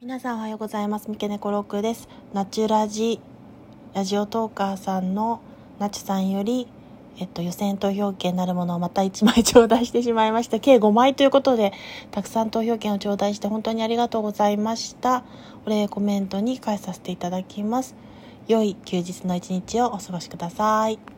皆さんおはようございます。三毛猫ロックです。ナチュラジ、ラジオトーカーさんのナチュさんより、えっと、予選投票券なるものをまた1枚頂戴してしまいました。計5枚ということで、たくさん投票券を頂戴して本当にありがとうございました。お礼コメントに返させていただきます。良い休日の一日をお過ごしください。